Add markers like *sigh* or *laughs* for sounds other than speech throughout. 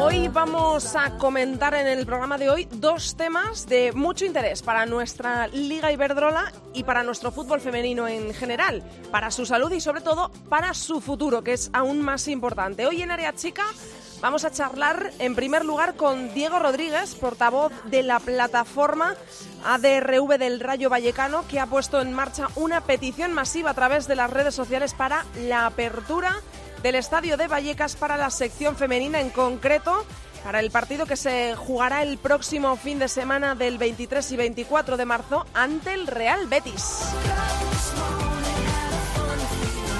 Hoy vamos a comentar en el programa de hoy dos temas de mucho interés para nuestra Liga Iberdrola y para nuestro fútbol femenino en general, para su salud y sobre todo para su futuro, que es aún más importante. Hoy en Área Chica vamos a charlar en primer lugar con Diego Rodríguez, portavoz de la plataforma ADRV del Rayo Vallecano, que ha puesto en marcha una petición masiva a través de las redes sociales para la apertura del Estadio de Vallecas para la sección femenina en concreto para el partido que se jugará el próximo fin de semana del 23 y 24 de marzo ante el Real Betis.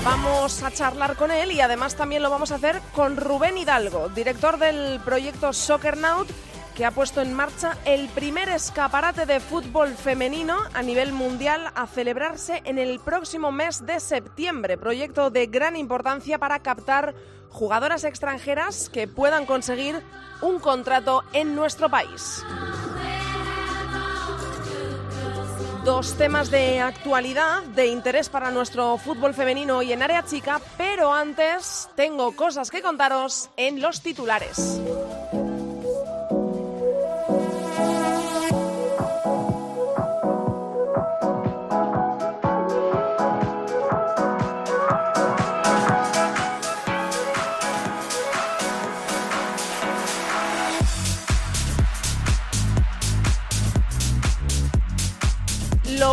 Vamos a charlar con él y además también lo vamos a hacer con Rubén Hidalgo, director del proyecto Soccer Naut que ha puesto en marcha el primer escaparate de fútbol femenino a nivel mundial a celebrarse en el próximo mes de septiembre. Proyecto de gran importancia para captar jugadoras extranjeras que puedan conseguir un contrato en nuestro país. Dos temas de actualidad, de interés para nuestro fútbol femenino y en área chica, pero antes tengo cosas que contaros en los titulares.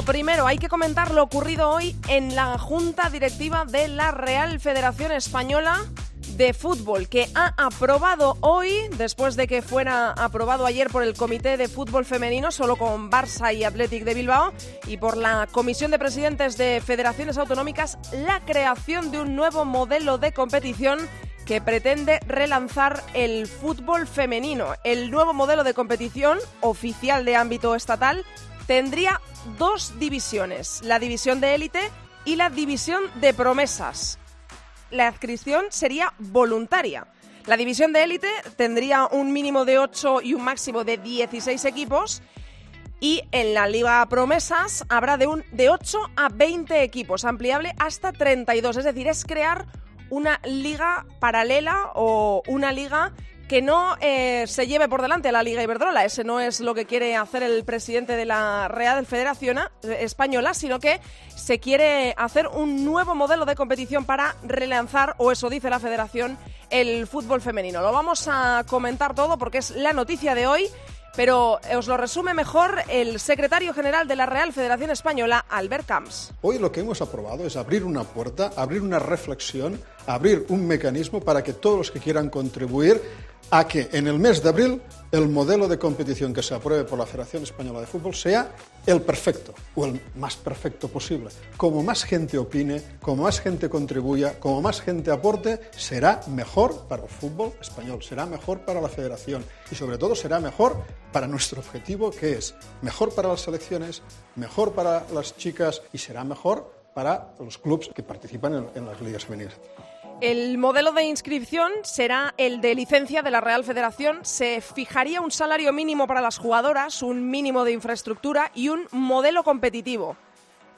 Primero, hay que comentar lo ocurrido hoy en la Junta Directiva de la Real Federación Española de Fútbol, que ha aprobado hoy, después de que fuera aprobado ayer por el Comité de Fútbol Femenino, solo con Barça y Athletic de Bilbao, y por la Comisión de Presidentes de Federaciones Autonómicas, la creación de un nuevo modelo de competición que pretende relanzar el fútbol femenino. El nuevo modelo de competición oficial de ámbito estatal tendría dos divisiones, la división de élite y la división de promesas. La adscripción sería voluntaria. La división de élite tendría un mínimo de 8 y un máximo de 16 equipos y en la Liga Promesas habrá de, un, de 8 a 20 equipos, ampliable hasta 32. Es decir, es crear una liga paralela o una liga que no eh, se lleve por delante la Liga Iberdrola. Ese no es lo que quiere hacer el presidente de la Real Federación eh, Española, sino que se quiere hacer un nuevo modelo de competición para relanzar, o eso dice la Federación, el fútbol femenino. Lo vamos a comentar todo porque es la noticia de hoy. Pero os lo resume mejor el secretario general de la Real Federación Española, Albert Camps. Hoy lo que hemos aprobado es abrir una puerta, abrir una reflexión, abrir un mecanismo para que todos los que quieran contribuir a que en el mes de abril el modelo de competición que se apruebe por la Federación Española de Fútbol sea el perfecto o el más perfecto posible. Como más gente opine, como más gente contribuya, como más gente aporte, será mejor para el fútbol español, será mejor para la federación y sobre todo será mejor para nuestro objetivo que es mejor para las selecciones, mejor para las chicas y será mejor para los clubes que participan en, en las ligas femeniles. El modelo de inscripción será el de licencia de la Real Federación. Se fijaría un salario mínimo para las jugadoras, un mínimo de infraestructura y un modelo competitivo.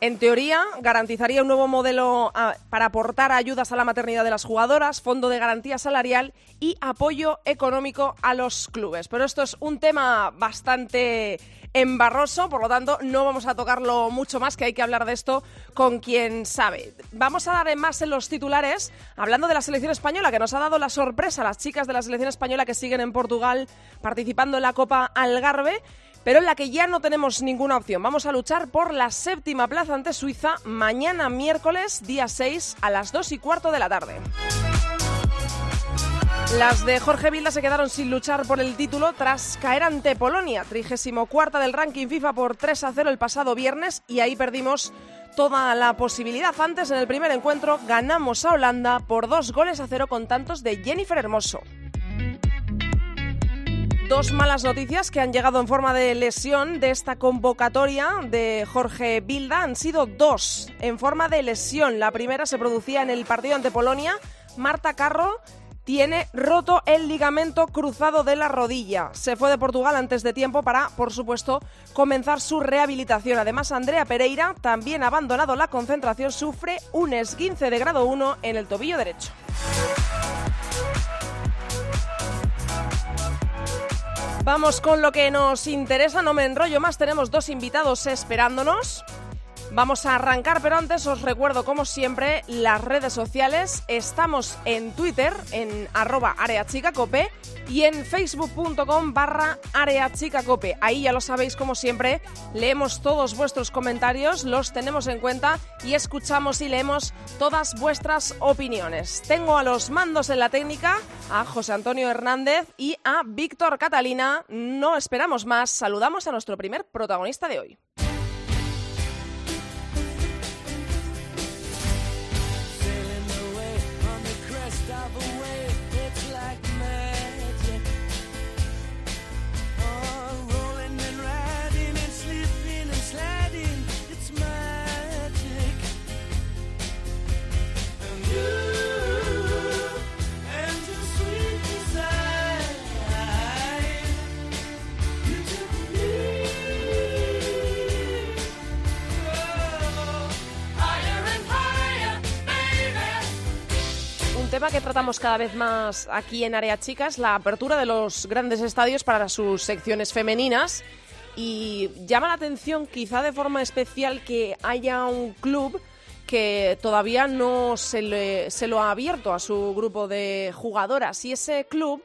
En teoría, garantizaría un nuevo modelo ah, para aportar ayudas a la maternidad de las jugadoras, fondo de garantía salarial y apoyo económico a los clubes. Pero esto es un tema bastante embarroso, por lo tanto no vamos a tocarlo mucho más, que hay que hablar de esto con quien sabe. Vamos a dar más en los titulares, hablando de la selección española, que nos ha dado la sorpresa a las chicas de la selección española que siguen en Portugal participando en la Copa Algarve pero en la que ya no tenemos ninguna opción. Vamos a luchar por la séptima plaza ante Suiza mañana miércoles, día 6, a las 2 y cuarto de la tarde. Las de Jorge Vilda se quedaron sin luchar por el título tras caer ante Polonia, 34 del ranking FIFA por 3 a 0 el pasado viernes y ahí perdimos toda la posibilidad. Antes, en el primer encuentro, ganamos a Holanda por dos goles a cero con tantos de Jennifer Hermoso. Dos malas noticias que han llegado en forma de lesión de esta convocatoria de Jorge Bilda han sido dos en forma de lesión. La primera se producía en el partido ante Polonia. Marta Carro tiene roto el ligamento cruzado de la rodilla. Se fue de Portugal antes de tiempo para, por supuesto, comenzar su rehabilitación. Además, Andrea Pereira, también abandonado la concentración, sufre un esguince de grado 1 en el tobillo derecho. Vamos con lo que nos interesa, no me enrollo más, tenemos dos invitados esperándonos. Vamos a arrancar, pero antes os recuerdo, como siempre, las redes sociales. Estamos en Twitter, en arroba areachicacope y en facebook.com barra areachicacope. Ahí ya lo sabéis, como siempre, leemos todos vuestros comentarios, los tenemos en cuenta y escuchamos y leemos todas vuestras opiniones. Tengo a los mandos en la técnica, a José Antonio Hernández y a Víctor Catalina. No esperamos más, saludamos a nuestro primer protagonista de hoy. Tema que tratamos cada vez más aquí en Área Chicas, la apertura de los grandes estadios para sus secciones femeninas. Y llama la atención, quizá de forma especial, que haya un club que todavía no se, se lo ha abierto a su grupo de jugadoras. Y ese club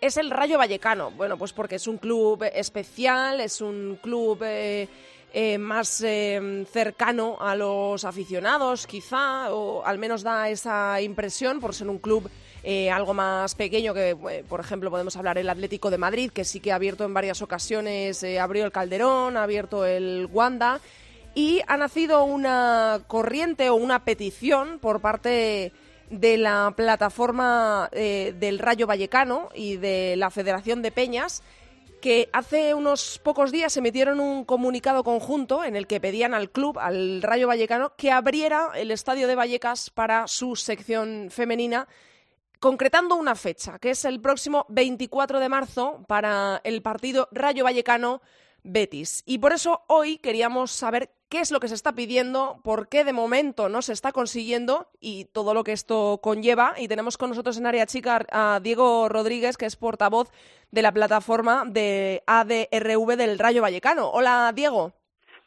es el Rayo Vallecano. Bueno, pues porque es un club especial, es un club... Eh, eh, más eh, cercano a los aficionados, quizá, o al menos da esa impresión por ser un club eh, algo más pequeño que, por ejemplo, podemos hablar el Atlético de Madrid, que sí que ha abierto en varias ocasiones, abrió el Calderón, ha abierto el Wanda, y ha nacido una corriente o una petición por parte de la plataforma del Rayo Vallecano y de la Federación de Peñas que hace unos pocos días emitieron un comunicado conjunto en el que pedían al club, al Rayo Vallecano, que abriera el estadio de Vallecas para su sección femenina, concretando una fecha, que es el próximo 24 de marzo para el partido Rayo Vallecano Betis. Y por eso hoy queríamos saber qué es lo que se está pidiendo, por qué de momento no se está consiguiendo y todo lo que esto conlleva. Y tenemos con nosotros en área chica a Diego Rodríguez, que es portavoz de la plataforma de ADRV del Rayo Vallecano. Hola, Diego.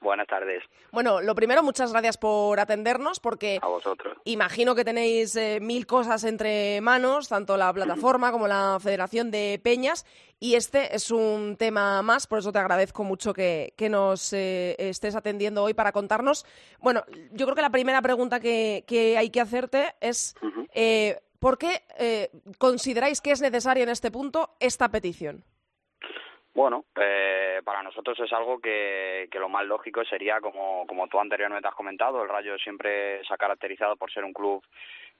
Buenas tardes. Bueno, lo primero, muchas gracias por atendernos, porque a vosotros. imagino que tenéis eh, mil cosas entre manos, tanto la plataforma como la Federación de Peñas, y este es un tema más, por eso te agradezco mucho que, nos eh, estés atendiendo hoy para contarnos. Bueno, yo creo que la primera pregunta que, hay que hacerte es, eh, ¿por qué consideráis que es necesaria en este punto esta petición? Bueno, eh, para nosotros es algo que, que, lo más lógico sería, como, como tú anteriormente has comentado, el Rayo siempre se ha caracterizado por ser un club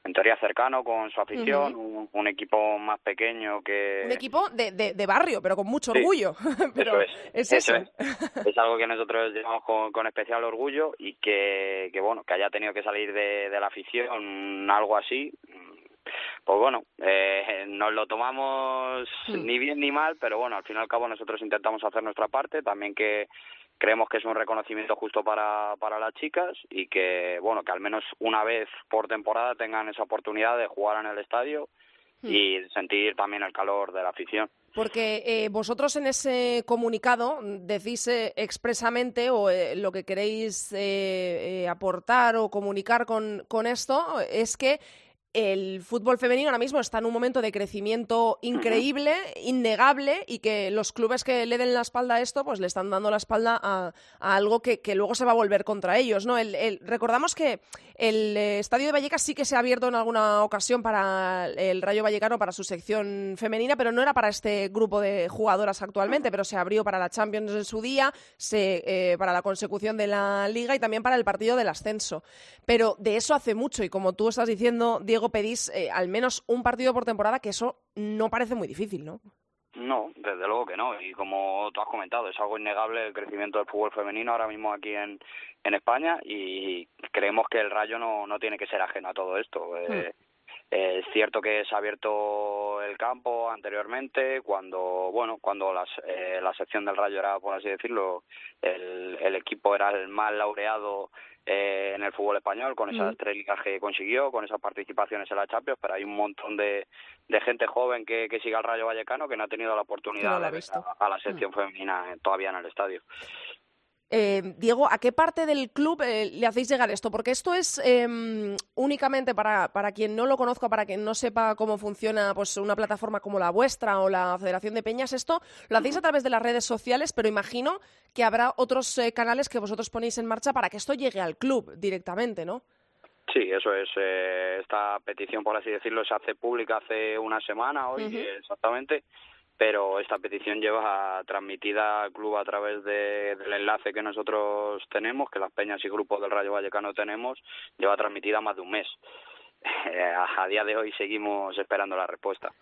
en teoría cercano con su afición, un, equipo más pequeño que... Un equipo de, de, barrio, pero con mucho orgullo. *laughs* pero es, eso. Es. algo que nosotros llevamos con, con especial orgullo y que, que, bueno, que haya tenido que salir de, de la afición algo así, pues bueno, eh, nos lo tomamos hmm. ni bien ni mal, pero bueno, al fin y al cabo nosotros intentamos hacer nuestra parte, también que creemos que es un reconocimiento justo para, para las chicas y que, bueno, que al menos una vez por temporada tengan esa oportunidad de jugar en el estadio hmm. y sentir también el calor de la afición. Porque eh, vosotros en ese comunicado decís eh, expresamente o eh, lo que queréis aportar o comunicar con, con esto es que el fútbol femenino ahora mismo está en un momento de crecimiento increíble, innegable, y que los clubes que le den la espalda a esto, pues le están dando la espalda a, algo que, luego se va a volver contra ellos, ¿no? El, recordamos que el Estadio de Vallecas sí que se ha abierto en alguna ocasión para el Rayo Vallecano, para su sección femenina, pero no era para este grupo de jugadoras actualmente, pero se abrió para la Champions en su día, se, eh, para la consecución de la Liga y también para el partido del ascenso. Pero de eso hace mucho, y como tú estás diciendo, Diego, pedís eh, al menos un partido por temporada, que eso no parece muy difícil, ¿no? No, desde luego que no. Y como tú has comentado, es algo innegable el crecimiento del fútbol femenino ahora mismo aquí en, en España y creemos que el Rayo no, no tiene que ser ajeno a todo esto. Eh, hmm. Es cierto que se ha abierto el campo anteriormente cuando, bueno, cuando las, eh, la sección del Rayo era, por así decirlo, el, el equipo era el más laureado eh, en el fútbol español con esas tres ligas que consiguió, con esas participaciones en la Champions, pero hay un montón de, de gente joven que, que sigue al Rayo Vallecano que no ha tenido la oportunidad de ver a, la sección femenina todavía en el estadio. Eh, Diego, ¿a qué parte del club eh, le hacéis llegar esto? Porque esto es em, únicamente para, para quien no lo conozca, para quien no sepa cómo funciona pues, una plataforma como la vuestra o la Federación de Peñas. Esto lo hacéis a través de las redes sociales, pero imagino que habrá otros eh, canales que vosotros ponéis en marcha para que esto llegue al club directamente, ¿no? Sí, eso es. esta petición, por así decirlo, se hace pública hace una semana, hoy exactamente pero esta petición lleva transmitida al club a través del enlace que nosotros tenemos, que las peñas y grupos del Rayo Vallecano tenemos, lleva transmitida más de un mes. a día de hoy seguimos esperando la respuesta.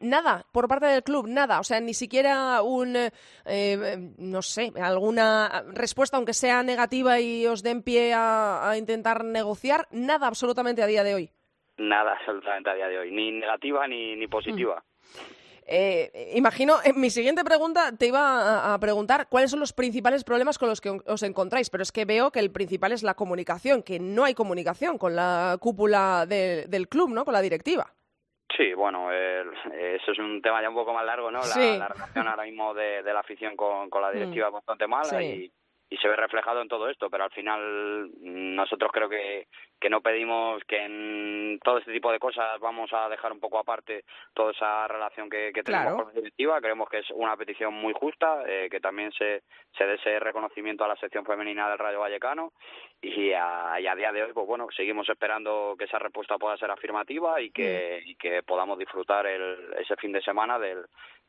Nada, por parte del club, nada. O sea, ni siquiera un, eh, no sé, alguna respuesta, aunque sea negativa y os den pie a, intentar negociar, nada absolutamente a día de hoy. Nada absolutamente a día de hoy, ni negativa ni, ni positiva. Eh, imagino, en eh, mi siguiente pregunta te iba a, preguntar cuáles son los principales problemas con los que os encontráis, pero es que veo que el principal es la comunicación, que no hay comunicación con la cúpula del club, ¿no? Con la directiva. Sí, bueno, eso es un tema ya un poco más largo, ¿no? La, relación ahora mismo de, la afición con, la directiva es bastante mala y y se ve reflejado en todo esto, pero al final nosotros creo que, que no pedimos que en todo este tipo de cosas vamos a dejar un poco aparte toda esa relación que, que tenemos con la directiva. Creemos que es una petición muy justa, eh, que también se, se dé ese reconocimiento a la sección femenina del Rayo Vallecano y a, y a día de hoy, pues bueno, seguimos esperando que esa respuesta pueda ser afirmativa y que, mm. y que podamos disfrutar el, ese fin de semana del,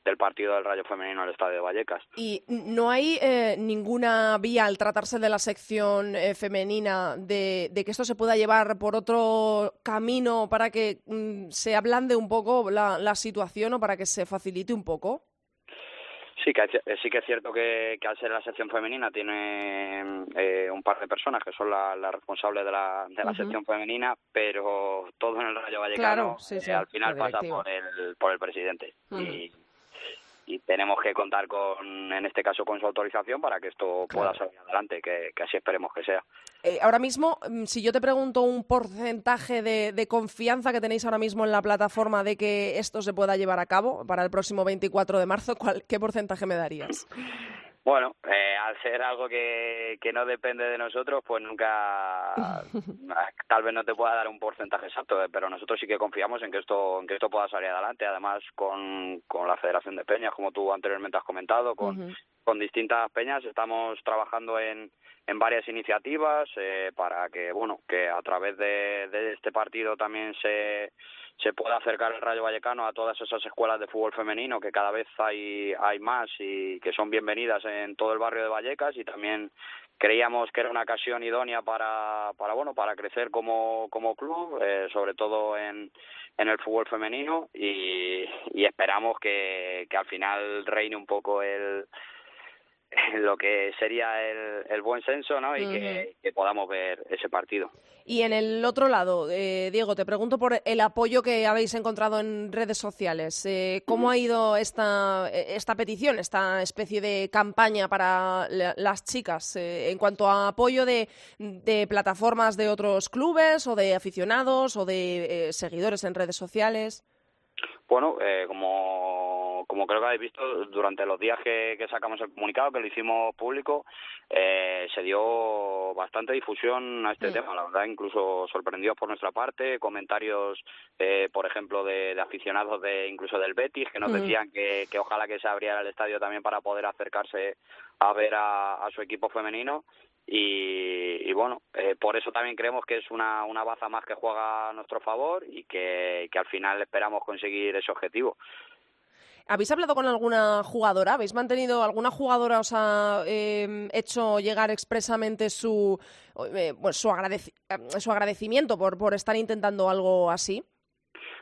del partido del Rayo Femenino al Estadio de Vallecas. ¿Y no hay eh, ninguna vía al tratarse de la sección eh, femenina de, que esto se pueda llevar por otro camino para que mm, se ablande un poco la, situación o para que se facilite un poco? Sí que, sí que es cierto que, al ser la sección femenina tiene eh, un par de personas que son las la responsables de la, de la sección femenina, pero todo en el Rayo Vallecano al final pasa por el, por el presidente. Y y tenemos que contar con, en este caso, con su autorización para que esto pueda salir adelante, que, así esperemos que sea. Eh, ahora mismo, mm, si yo te pregunto un porcentaje de, de, confianza que tenéis ahora mismo en la plataforma de que esto se pueda llevar a cabo para el próximo 24 de marzo, ¿cuál, ¿qué porcentaje me darías? *laughs* Bueno, eh, al ser algo que, que no depende de nosotros, pues nunca, *laughs* tal vez no te pueda dar un porcentaje exacto, eh, pero nosotros sí que confiamos en que esto, en que esto pueda salir adelante. Además, con, con la Federación de Peñas, como tú anteriormente has comentado, con, con distintas peñas, estamos trabajando en, en varias iniciativas eh, para que, bueno, que a través de, de este partido también se se pueda acercar el Rayo Vallecano a todas esas escuelas de fútbol femenino que cada vez hay, hay más y que son bienvenidas en todo el barrio de Vallecas y también creíamos que era una ocasión idónea para, para bueno para crecer como, como club eh, sobre todo en, en el fútbol femenino y, y esperamos que, que al final reine un poco el *laughs* lo que sería el, el buen senso ¿no? y que, podamos ver ese partido. Y en el otro lado, eh, Diego, te pregunto por el apoyo que habéis encontrado en redes sociales. Eh, ¿Cómo ha ido esta, esta petición, esta especie de campaña para las chicas eh, en cuanto a apoyo de, de, plataformas de otros clubes o de aficionados o de seguidores en redes sociales? Bueno, como como creo que habéis visto, durante los días que, sacamos el comunicado, que lo hicimos público, eh, se dio bastante difusión a este tema, la verdad, incluso sorprendidos por nuestra parte, comentarios, eh, por ejemplo, de, aficionados de incluso del Betis, que nos decían que, ojalá que se abriera el estadio también para poder acercarse a ver a, su equipo femenino. Y, bueno, eh, por eso también creemos que es una, una baza más que juega a nuestro favor y que al final esperamos conseguir ese objetivo. ¿Habéis hablado con alguna jugadora? ¿Habéis mantenido alguna jugadora os ha em, hecho llegar expresamente su, eh, su, agradecimiento por, por estar intentando algo así?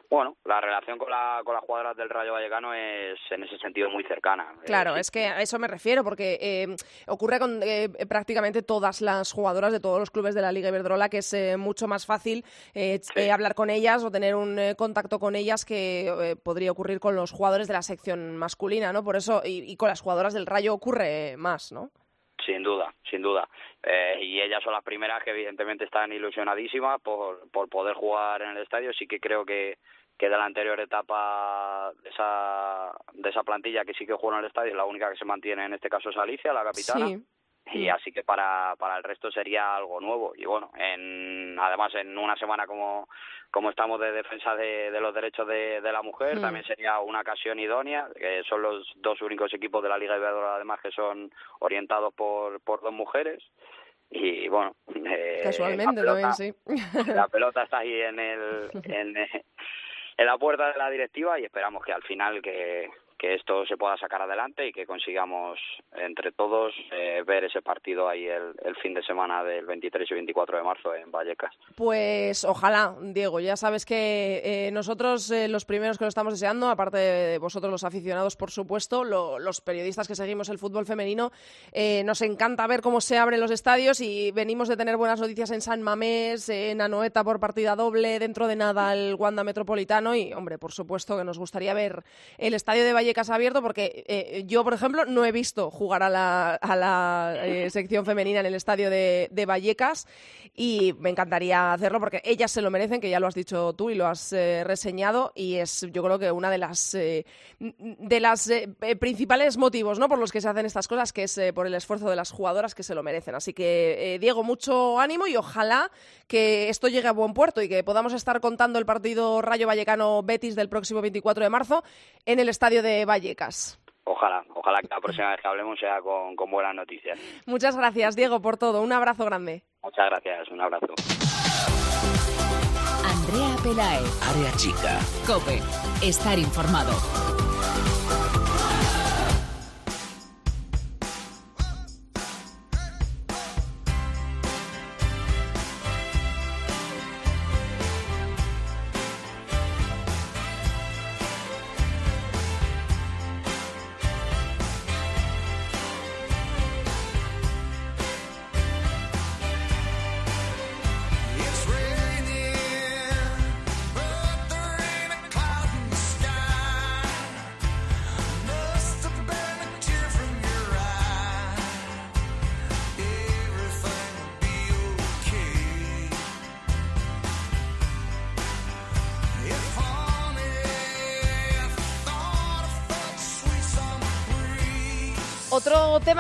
Bueno, la relación con, la, con las jugadoras del Rayo Vallecano es en ese sentido muy cercana. Claro, es que a eso me refiero, porque eh, ocurre con eh, prácticamente todas las jugadoras de todos los clubes de la Liga Iberdrola que es eh, mucho más fácil hablar con ellas o tener un contacto con ellas que podría ocurrir con los jugadores de la sección masculina, ¿no? Por eso, y, y con las jugadoras del Rayo ocurre más, ¿no? Sin duda, sin duda. Eh, y ellas son las primeras que evidentemente están ilusionadísimas por, por poder jugar en el estadio. Sí que creo que, que de la anterior etapa de esa, de esa plantilla que sí que juega en el estadio, la única que se mantiene en este caso es Alicia, la capitana. Sí y así que para, para el resto sería algo nuevo. Y bueno en además en una semana como como estamos de defensa de, de los derechos de, de la mujer también sería una ocasión idónea que son los dos únicos equipos de la Liga Iberdrola además que son orientados por por dos mujeres. Y bueno eh, casualmente también sí. la pelota está ahí en el *laughs* en, en la puerta de la directiva y esperamos que al final que que esto se pueda sacar adelante y que consigamos entre todos eh, ver ese partido ahí el, fin de semana del 23 y 24 de marzo en Vallecas. Pues ojalá, Diego. Ya sabes que eh, nosotros eh, los primeros que lo estamos deseando, aparte de vosotros los aficionados, por supuesto, los periodistas que seguimos el fútbol femenino, nos encanta ver cómo se abren los estadios y venimos de tener buenas noticias en San Mamés, en Anoeta por partida doble, dentro de nada el Wanda Metropolitano y, hombre, por supuesto que nos gustaría ver el estadio de Vallecas Vallecas abierto porque eh, yo, por ejemplo, no he visto jugar a la, a la eh, *laughs* sección femenina en el estadio de, Vallecas y me encantaría hacerlo porque ellas se lo merecen, que ya lo has dicho tú y lo has eh, reseñado y es yo creo que una de las de las principales motivos ¿no? por los que se hacen estas cosas, que es por el esfuerzo de las jugadoras que se lo merecen. Así que, Diego, mucho ánimo y ojalá que esto llegue a buen puerto y que podamos estar contando el partido Rayo Vallecano Betis del próximo 24 de marzo en el estadio de Vallecas. Ojalá, ojalá que la próxima vez que hablemos sea con, con buenas noticias. Muchas gracias, Diego, por todo. Un abrazo grande. Muchas gracias, un abrazo. Andrea Pelae. Área chica. Cope. Estar informado.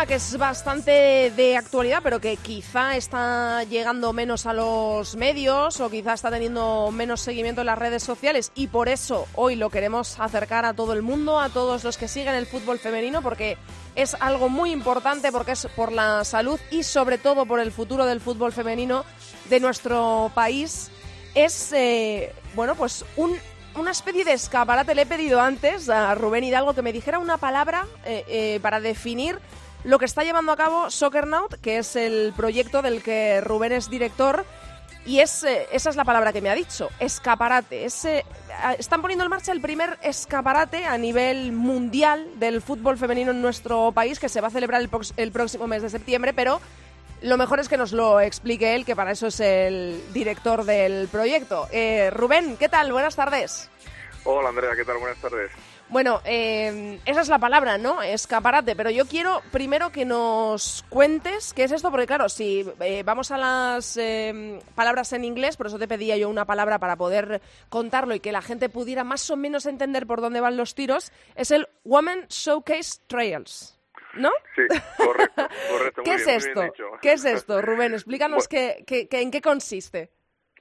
Que es bastante de actualidad, pero que quizá está llegando menos a los medios o quizá está teniendo menos seguimiento en las redes sociales y por eso hoy lo queremos acercar a todo el mundo, a todos los que siguen el fútbol femenino, porque es algo muy importante, porque es por la salud y sobre todo por el futuro del fútbol femenino de nuestro país. Es, eh, bueno, pues un una especie de escaparate. Le he pedido antes a Rubén Hidalgo que me dijera una palabra eh, eh, para definir lo que está llevando a cabo Soccernaut, que es el proyecto del que Rubén es director. Y es, eh, esa es la palabra que me ha dicho, escaparate. están poniendo en marcha el primer escaparate a nivel mundial del fútbol femenino en nuestro país, que se va a celebrar el, el próximo mes de septiembre, pero lo mejor es que nos lo explique él, que para eso es el director del proyecto. Eh, Rubén, ¿qué tal? Buenas tardes. Hola Andrea, ¿qué tal? Buenas tardes. Bueno, eh, esa es la palabra, ¿no? Escaparate, pero yo quiero primero que nos cuentes qué es esto, porque claro, si eh, vamos a las palabras en inglés, por eso te pedía yo una palabra para poder contarlo y que la gente pudiera más o menos entender por dónde van los tiros, es el Women Showcase Trials. ¿no? Sí, correcto, correcto. *laughs* ¿Qué es esto? ¿Qué es esto, Rubén? Explícanos qué, qué, en qué consiste.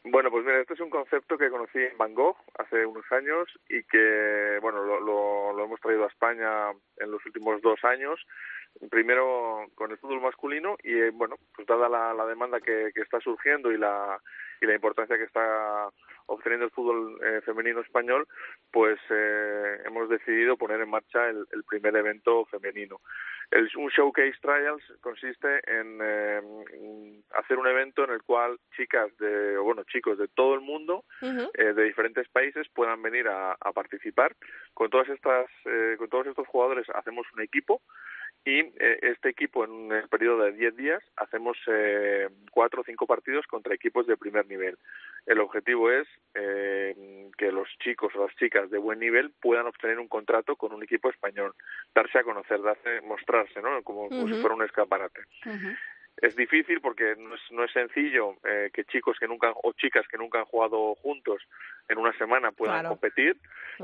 Bueno, pues mira, este es un concepto que conocí en Van Gogh hace unos años y que, bueno, lo, lo, hemos traído a España en los últimos dos años. Primero con el fútbol masculino y, eh, bueno, pues dada la, la demanda que, que está surgiendo y la, y la importancia que está obteniendo el fútbol eh, femenino español, pues eh, hemos decidido poner en marcha el, el primer evento femenino. El, un showcase trials consiste en, eh, hacer un evento en el cual chicas de, bueno, chicos de todo el mundo, eh, de diferentes países, puedan venir a, participar. Con todas estas, eh, con todos estos jugadores hacemos un equipo y eh, este equipo en un periodo de 10 días hacemos eh, cuatro o cinco partidos contra equipos de primer nivel. El objetivo es eh, que los chicos o las chicas de buen nivel puedan obtener un contrato con un equipo español, darse a conocer, darse, mostrarse, ¿no? Como, si fuera un escaparate. Es difícil porque no es, no es sencillo eh, que chicos que nunca o chicas que nunca han jugado juntos en una semana puedan competir,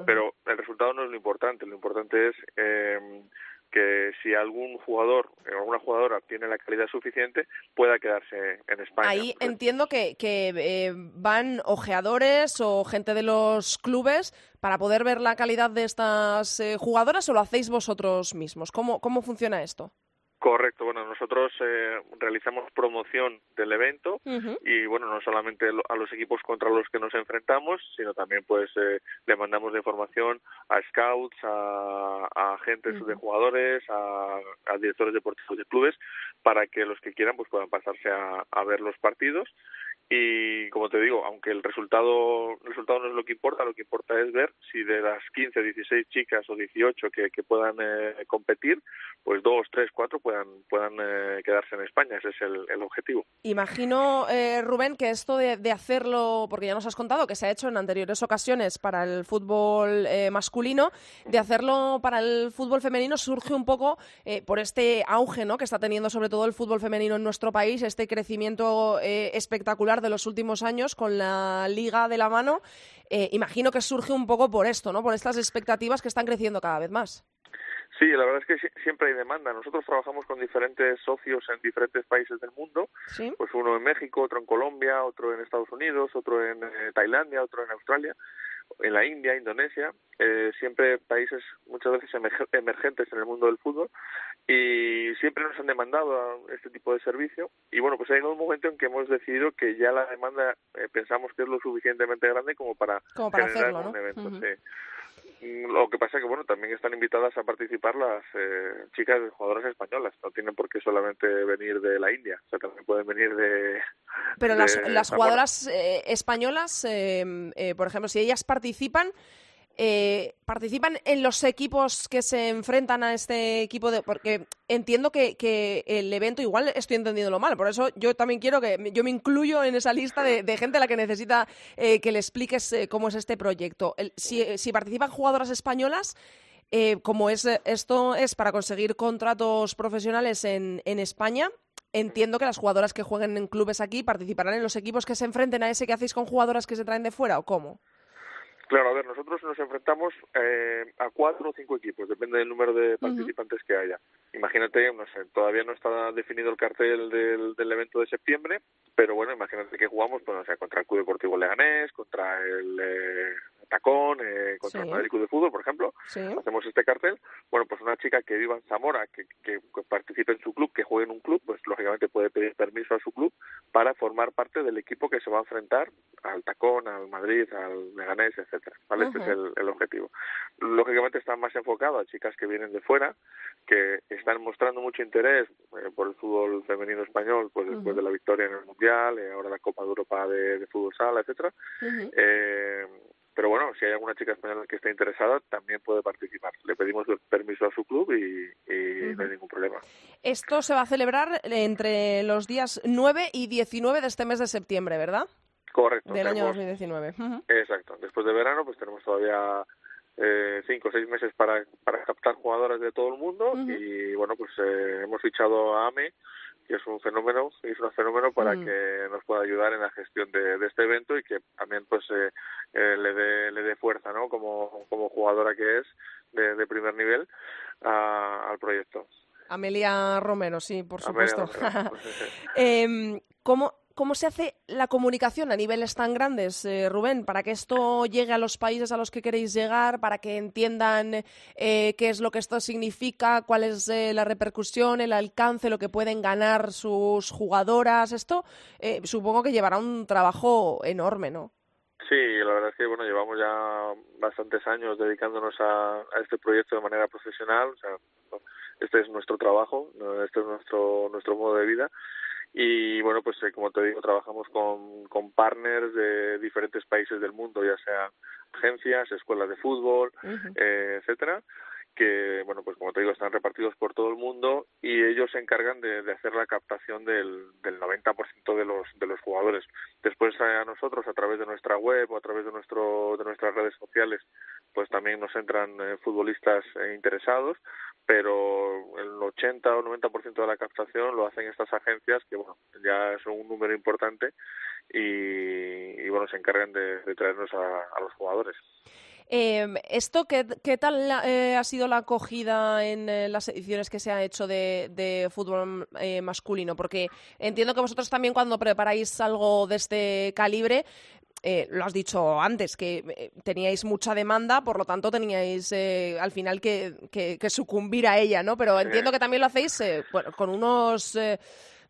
pero el resultado no es lo importante. Lo importante es eh, que si algún jugador o alguna jugadora tiene la calidad suficiente pueda quedarse en España. Ahí entiendo que, eh, van ojeadores o gente de los clubes para poder ver la calidad de estas eh, jugadoras o lo hacéis vosotros mismos. ¿Cómo, cómo funciona esto? Correcto, bueno, nosotros eh, realizamos promoción del evento y bueno, no solamente a los equipos contra los que nos enfrentamos, sino también pues eh, le mandamos la información a scouts, a, agentes de jugadores, a, directores deportivos de clubes, para que los que quieran pues puedan pasarse a, a ver los partidos y como te digo, aunque el resultado, el resultado no es lo que importa, lo que importa es ver si de las 15, 16 chicas o 18 que, que puedan eh, competir, pues dos, tres, cuatro puedan, puedan eh, quedarse en España. Ese es el, objetivo. Imagino, eh, Rubén, que esto de, de, hacerlo, porque ya nos has contado que se ha hecho en anteriores ocasiones para el fútbol masculino, de hacerlo para el fútbol femenino surge un poco por este auge ¿no? que está teniendo sobre todo el fútbol femenino en nuestro país, este crecimiento espectacular de los últimos años con la liga de la mano, eh, imagino que surge un poco por esto, ¿no? Por estas expectativas que están creciendo cada vez más. Sí, la verdad es que siempre hay demanda. Nosotros trabajamos con diferentes socios en diferentes países del mundo. Pues uno en México, otro en Colombia, otro en Estados Unidos, otro en eh, Tailandia, otro en Australia en la India, Indonesia, eh, siempre países muchas veces emergentes en el mundo del fútbol y siempre nos han demandado este tipo de servicio y bueno, pues ha llegado un momento en que hemos decidido que ya la demanda eh, pensamos que es lo suficientemente grande como para, generar un evento. Lo que pasa es que, bueno, también están invitadas a participar las eh, chicas jugadoras españolas. No tienen por qué solamente venir de la India. O sea, también pueden venir de... Pero las, las jugadoras eh, españolas, eh, eh, por ejemplo, si ellas participan, eh, participan en los equipos que se enfrentan a este equipo de porque entiendo que, que, el evento igual estoy entendiéndolo mal por eso yo también quiero que yo me incluyo en esa lista de, gente a la que necesita eh, que le expliques eh, cómo es este proyecto. Si, si, participan jugadoras españolas como es esto es para conseguir contratos profesionales en, en España entiendo que las jugadoras que jueguen en clubes aquí participarán en los equipos que se enfrenten a ese que hacéis con jugadoras que se traen de fuera o cómo Claro, a ver, nosotros nos enfrentamos eh, a cuatro o cinco equipos, depende del número de participantes que haya. Imagínate, no sé, todavía no está definido el cartel del, del evento de septiembre, pero bueno, imagínate que jugamos, pues, o sea, contra el Club Deportivo Leganés, contra el eh, Tacón, eh, contra el Madrid Club de Fútbol, por ejemplo, hacemos este cartel. Bueno, pues una chica que viva en Zamora, que, que, participe en su club, que juegue en un club, pues lógicamente puede pedir permiso a su club para formar parte del equipo que se va a enfrentar al Tacón, al Madrid, al Leganés, etcétera. ¿vale? Este es el, el, objetivo. Lógicamente está más enfocado a chicas que vienen de fuera, que están mostrando mucho interés eh, por el fútbol femenino español, pues después de la victoria en el Mundial, y ahora la Copa de Europa de, de fútbol sala, etcétera. eh, pero bueno, si hay alguna chica española que esté interesada, también puede participar. Le pedimos el permiso a su club y, no hay ningún problema. Esto se va a celebrar entre los días 9 y 19 de este mes de septiembre, ¿verdad? Correcto. Del año 2019. Exacto. Después de verano, pues tenemos todavía eh, cinco o seis meses para, para captar jugadoras de todo el mundo y bueno, pues eh, hemos fichado a AME un fenómeno, es un fenómeno para mm. que nos pueda ayudar en la gestión de, este evento y que también pues eh, eh, le dé le dé fuerza, ¿no? Como, como jugadora que es de, primer nivel al proyecto. Amelia Romero, sí, por supuesto. eh, *laughs* ¿Cómo ¿Cómo se hace la comunicación a niveles tan grandes, eh, Rubén, para que esto llegue a los países a los que queréis llegar, para que entiendan eh, qué es lo que esto significa, cuál es eh, la repercusión, el alcance, lo que pueden ganar sus jugadoras? Esto supongo que llevará un trabajo enorme, ¿no? Sí, la verdad es que bueno, llevamos ya bastantes años dedicándonos a, a este proyecto de manera profesional. O sea, este es nuestro trabajo, este es nuestro nuestro modo de vida y bueno, pues como te digo, trabajamos con, con partners de diferentes países del mundo, ya sean agencias, escuelas de fútbol, etcétera que, bueno, pues como te digo, están repartidos por todo el mundo y ellos se encargan de, de hacer la captación del, del 90% de los, de los jugadores. Después a nosotros, a través de nuestra web o a través de, nuestro, de nuestras redes sociales, pues también nos entran eh, futbolistas eh, interesados, pero el 80 o 90% de la captación lo hacen estas agencias, que bueno, ya son un número importante y, bueno, se encargan de, de traernos a, a los jugadores. Eh, ¿Esto qué, qué tal eh, ha sido la acogida en eh, las ediciones que se ha hecho de, de fútbol eh, masculino? Porque entiendo que vosotros también cuando preparáis algo de este calibre, eh, lo has dicho antes, que eh, teníais mucha demanda, por lo tanto teníais eh, al final que, que, que, sucumbir a ella, ¿no? Pero entiendo que también lo hacéis bueno, con unos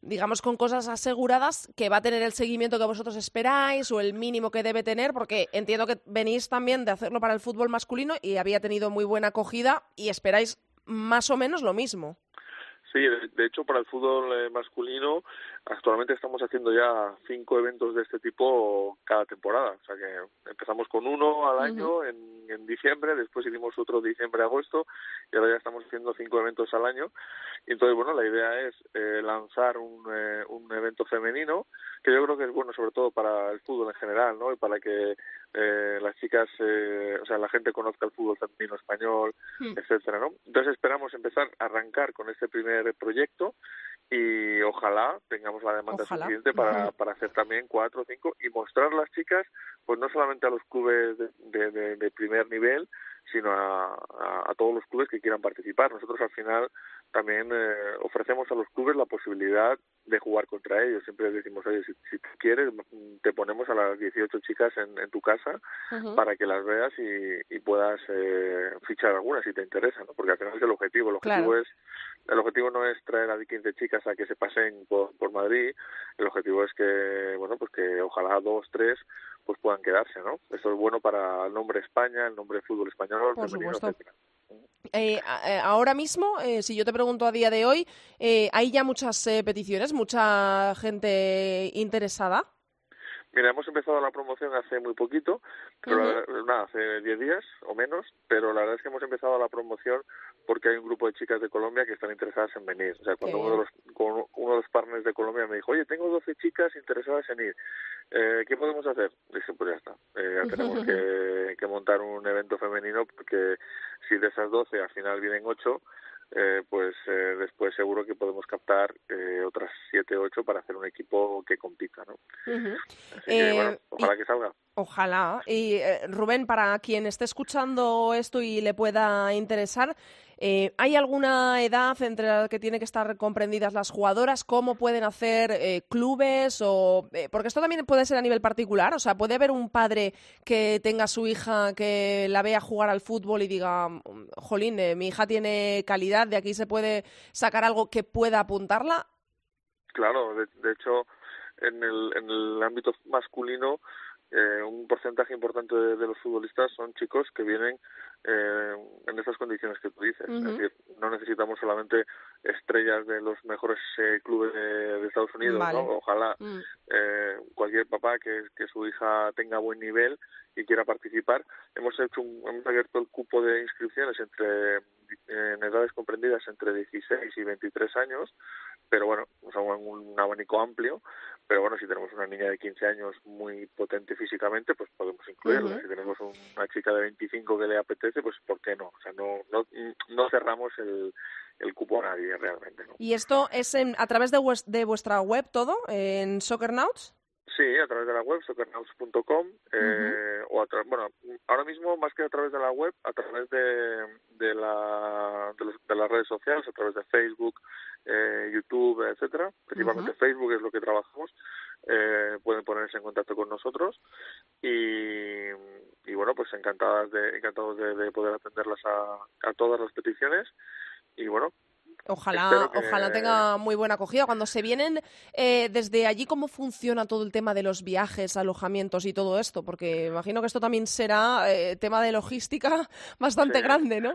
digamos, con cosas aseguradas que va a tener el seguimiento que vosotros esperáis o el mínimo que debe tener, porque entiendo que venís también de hacerlo para el fútbol masculino y había tenido muy buena acogida y esperáis más o menos lo mismo. Sí, de, hecho para el fútbol eh, masculino actualmente estamos haciendo ya cinco eventos de este tipo cada temporada. O sea que empezamos con uno al año uh -huh. en, en, diciembre, después hicimos otro diciembre-agosto y ahora ya estamos haciendo cinco eventos al año. Y entonces, bueno, la idea es eh, lanzar un, eh, un evento femenino que yo creo que es bueno sobre todo para el fútbol en general, ¿no? Y para que eh, las chicas, eh, o sea, la gente conozca el fútbol femenino español, mm. etcétera, ¿no? Entonces esperamos empezar a arrancar con este primer proyecto y ojalá tengamos la demanda ojalá. suficiente para, para hacer también cuatro o cinco y mostrar las chicas, pues no solamente a los clubes de, de, de, de primer nivel, sino a, a, a, todos los clubes que quieran participar. Nosotros al final también eh, ofrecemos a los clubes la posibilidad de jugar contra ellos. Siempre les decimos, oye, si, si quieres, te ponemos a las 18 chicas en, en tu casa uh -huh. para que las veas y, y puedas eh, fichar algunas si te interesa, ¿no? Porque al final es el objetivo. El objetivo claro. es el objetivo no es traer a 15 chicas a que se pasen por, por Madrid, el objetivo es que, bueno, pues que ojalá dos, tres, pues puedan quedarse, ¿no? Eso es bueno para el nombre España, el nombre fútbol español, por femenino, supuesto. etcétera. Eh, ahora mismo, eh, si yo te pregunto a día de hoy, eh, ¿hay ya muchas eh, peticiones, mucha gente interesada? Mira, hemos empezado la promoción hace muy poquito, pero uh -huh. nada, hace 10 días o menos, pero la verdad es que hemos empezado la promoción porque hay un grupo de chicas de Colombia que están interesadas en venir. O sea, cuando uno de, los, uno de los partners de Colombia me dijo, oye, tengo 12 chicas interesadas en ir, eh, ¿qué podemos hacer? Dije, pues ya está, eh, ya tenemos *laughs* que, que montar un evento femenino porque si de esas 12 al final vienen 8, eh, pues eh, después seguro que podemos captar eh, otras siete ocho para hacer un equipo que compita, ¿no? Uh -huh. Así que, bueno, ojalá y, que salga. Ojalá. Y eh, Rubén, para quien esté escuchando esto y le pueda interesar, eh, ¿Hay alguna edad entre la que tienen que estar comprendidas las jugadoras? ¿Cómo pueden hacer eh, clubes? o eh, Porque esto también puede ser a nivel particular. O sea, puede haber un padre que tenga a su hija que la vea jugar al fútbol y diga, jolín, eh, mi hija tiene calidad, de aquí se puede sacar algo que pueda apuntarla. Claro, de, de hecho, en el, en el ámbito masculino eh, un porcentaje importante de, de, los futbolistas son chicos que vienen eh, en esas condiciones que tú dices. Uh -huh. Es decir, no necesitamos solamente estrellas de los mejores eh, clubes de, de, Estados Unidos, vale. ¿no? Ojalá uh -huh. eh, cualquier papá que, que su hija tenga buen nivel y quiera participar. Hemos hecho un, hemos abierto el cupo de inscripciones entre en edades comprendidas entre 16 y 23 años, pero bueno, o sea, un, un abanico amplio, pero bueno, si tenemos una niña de 15 años muy potente físicamente, pues podemos incluirla. Uh -huh. Si tenemos una chica de 25 que le apetece, pues ¿por qué no? O sea, no, no, no cerramos el, el cupo a nadie realmente. ¿no? ¿Y esto es en, a través de, de vuestra web todo, en Soccernauts? Sí, a través de la web, soccernauts.com, eh, uh -huh. o a bueno, ahora mismo más que a través de la web, a través de, de, la, de, los, de las redes sociales, a través de Facebook, eh, YouTube, etcétera. Principalmente uh -huh. Facebook es lo que trabajamos. Eh, pueden ponerse en contacto con nosotros y, y bueno, pues encantadas de, encantados de, de poder atenderlas a, a todas las peticiones y bueno, Ojalá, que... ojalá tenga muy buena acogida. Cuando se vienen eh, desde allí, ¿cómo funciona todo el tema de los viajes, alojamientos y todo esto? Porque imagino que esto también será eh, tema de logística *laughs* bastante sí. grande, ¿no?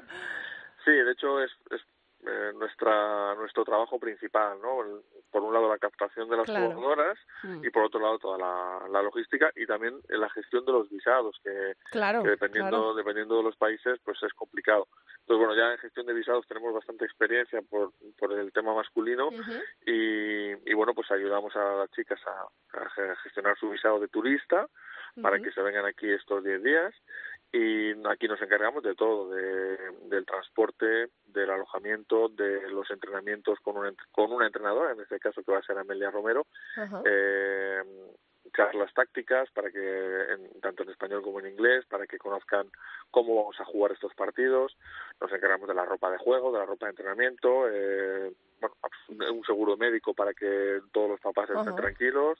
Sí, de hecho es, es eh, nuestra nuestro trabajo principal, ¿no? por un lado la captación de las jugadoras mm. y por otro lado toda la, logística y también la gestión de los visados que, dependiendo dependiendo de los países pues es complicado. Entonces bueno ya en gestión de visados tenemos bastante experiencia por, por el tema masculino y, y, bueno pues ayudamos a las chicas a, gestionar su visado de turista para que se vengan aquí estos 10 días y aquí nos encargamos de todo, de, del transporte, del alojamiento, de los entrenamientos con, un, con una entrenadora, en este caso que va a ser Amelia Romero, eh, charlas tácticas para que tanto en español como en inglés para que conozcan cómo vamos a jugar estos partidos. Nos encargamos de la ropa de juego de la ropa de entrenamiento eh, bueno, un seguro médico para que todos los papás estén tranquilos.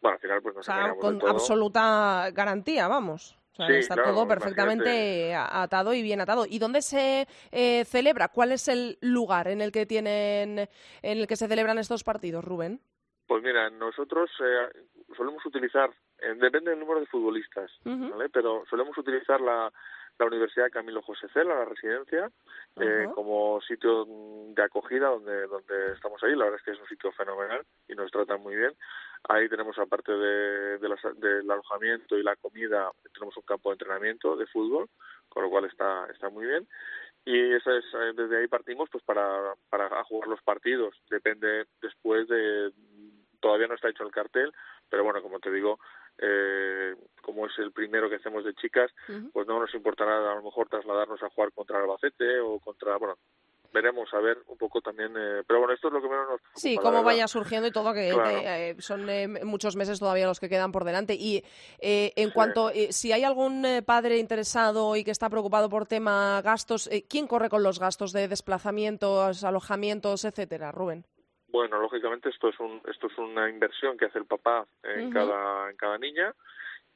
Bueno al final pues nos encargamos con de todo. absoluta garantía vamos está todo perfectamente atado y bien atado. ¿Y dónde se eh, celebra? ¿Cuál es el lugar en el que tienen, en el que se celebran estos partidos, Rubén? Pues mira, nosotros eh, solemos utilizar, eh, depende del número de futbolistas, ¿vale? Pero solemos utilizar la, la Universidad Camilo José Cela, la residencia, eh, como sitio de acogida donde, donde estamos ahí. La verdad es que es un sitio fenomenal y nos tratan muy bien. Ahí tenemos, aparte de, de del alojamiento y la comida, tenemos un campo de entrenamiento de fútbol, con lo cual está, está muy bien. Y eso es, eh, desde ahí partimos pues para, para jugar los partidos. Depende después de, todavía no está hecho el cartel, pero bueno, como te digo, eh, como es el primero que hacemos de chicas, pues no nos importará a lo mejor trasladarnos a jugar contra Albacete o contra, bueno, veremos a ver un poco también, eh, pero bueno, esto es lo que menos nos Sí, cómo vaya surgiendo y todo, que eh, son eh, muchos meses todavía los que quedan por delante. Y en cuanto, si hay algún padre interesado y que está preocupado por tema gastos, ¿quién corre con los gastos de desplazamientos, alojamientos, etcétera, Rubén? Bueno, lógicamente esto es un esto es una inversión que hace el papá en cada en cada niña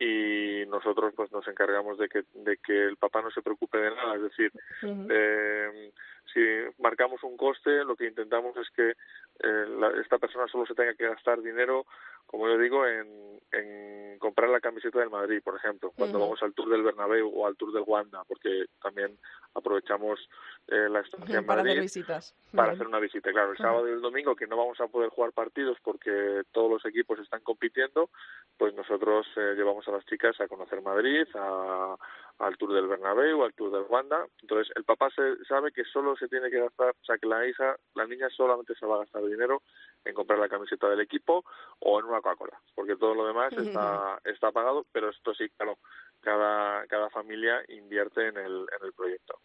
y nosotros pues nos encargamos de que de que el papá no se preocupe de nada, es decir, eh, si marcamos un coste, lo que intentamos es que eh, esta persona solo se tenga que gastar dinero, como yo digo, en, en comprar la camiseta del Madrid, por ejemplo, cuando vamos al Tour del Bernabéu o al Tour del Wanda, porque también aprovechamos eh, la estancia en para Madrid hacer visitas. para hacer una visita. Claro, el sábado y el domingo que no vamos a poder jugar partidos porque todos los equipos están compitiendo, pues nosotros eh, llevamos a las chicas a conocer Madrid, a, al Tour del Bernabéu, al Tour del Wanda. Entonces, el papá se, sabe que solo se tiene que gastar, o sea, que la hija, la niña solamente se va a gastar dinero en comprar la camiseta del equipo o en una Coca-Cola, porque todo lo demás está, está pagado, pero esto sí, claro, cada, cada familia invierte en el, en el proyecto.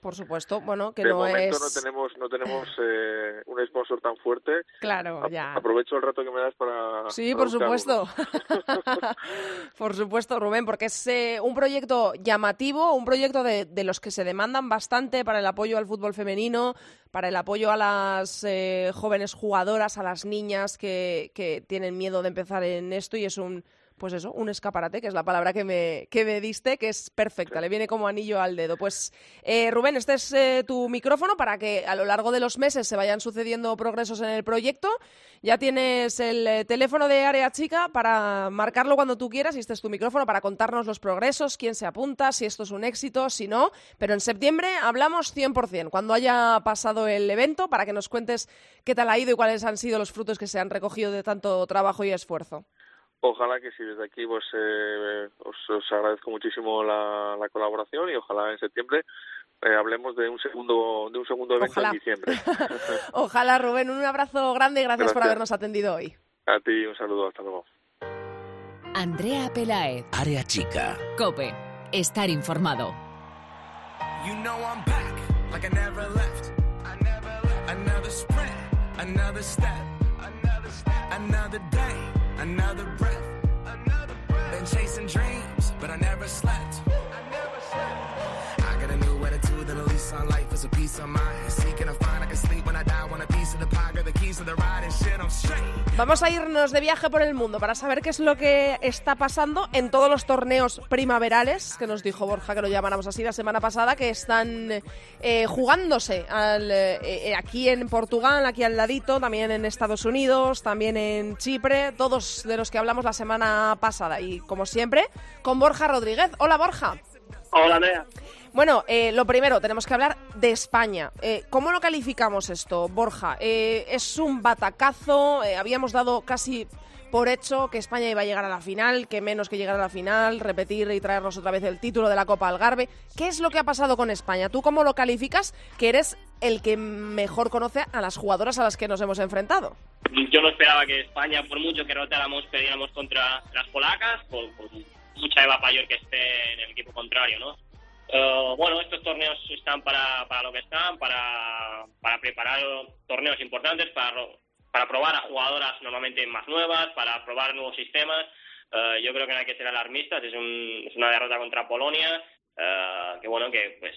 Por supuesto, bueno, que de no momento es... no tenemos, no tenemos eh, un sponsor tan fuerte. Claro, ya. Aprovecho el rato que me das para... Sí, por supuesto. *laughs* *laughs* por supuesto, Rubén, porque es eh, un proyecto llamativo, un proyecto de, de, los que se demandan bastante para el apoyo al fútbol femenino, para el apoyo a las eh, jóvenes jugadoras, a las niñas que, que tienen miedo de empezar en esto y es un pues eso, un escaparate, que es la palabra que me, que me diste, que es perfecta, le viene como anillo al dedo. Pues eh, Rubén, este es eh, tu micrófono para que a lo largo de los meses se vayan sucediendo progresos en el proyecto. Ya tienes el eh, teléfono de Área Chica para marcarlo cuando tú quieras y este es tu micrófono para contarnos los progresos, quién se apunta, si esto es un éxito, si no. Pero en septiembre hablamos 100%, cuando haya pasado el evento, para que nos cuentes qué tal ha ido y cuáles han sido los frutos que se han recogido de tanto trabajo y esfuerzo. Ojalá que sí, desde aquí pues eh, os, agradezco muchísimo la, colaboración y ojalá en septiembre eh, hablemos de un segundo de un segundo evento en diciembre. *laughs* ojalá Rubén, un abrazo grande y gracias, por habernos atendido hoy. A ti un saludo, hasta luego. Andrea Pelaez. Área chica. Cope. Estar informado. You know I'm back, like I never left. I never left. Another sprint, another step, another step, another day. Another breath. Another breath. Been chasing dreams, but I never slept. I never slept. I got a new attitude and a lease on life is a piece of mind. Seeking a find I can sleep when I die. Want Vamos a irnos de viaje por el mundo para saber qué es lo que está pasando en todos los torneos primaverales, que nos dijo Borja que lo llamáramos así la semana pasada, que están eh, jugándose al, eh, eh, aquí en Portugal, aquí al ladito, también en Estados Unidos, también en Chipre, todos de los que hablamos la semana pasada. Y como siempre, con Borja Rodríguez. Hola Borja. Hola Nea. Bueno, eh, lo primero, tenemos que hablar de España. Eh, ¿Cómo lo calificamos esto, Borja? Eh, ¿Es un batacazo? habíamos dado casi por hecho que España iba a llegar a la final, que menos que llegar a la final, repetir y traernos otra vez el título de la Copa Algarve. ¿Qué es lo que ha pasado con España? ¿Tú cómo lo calificas? Que eres el que mejor conoce a las jugadoras a las que nos hemos enfrentado. Yo no esperaba que España, por mucho que rotáramos, perdiéramos contra las polacas, por, mucha Eva Payor que esté en el equipo contrario, ¿no? Eh, bueno, estos torneos están para, para lo que están, para, para preparar torneos importantes, para para probar a jugadoras normalmente más nuevas, para probar nuevos sistemas. Eh, yo creo que no hay que ser alarmistas, es, es una derrota contra Polonia, uh, que bueno, que pues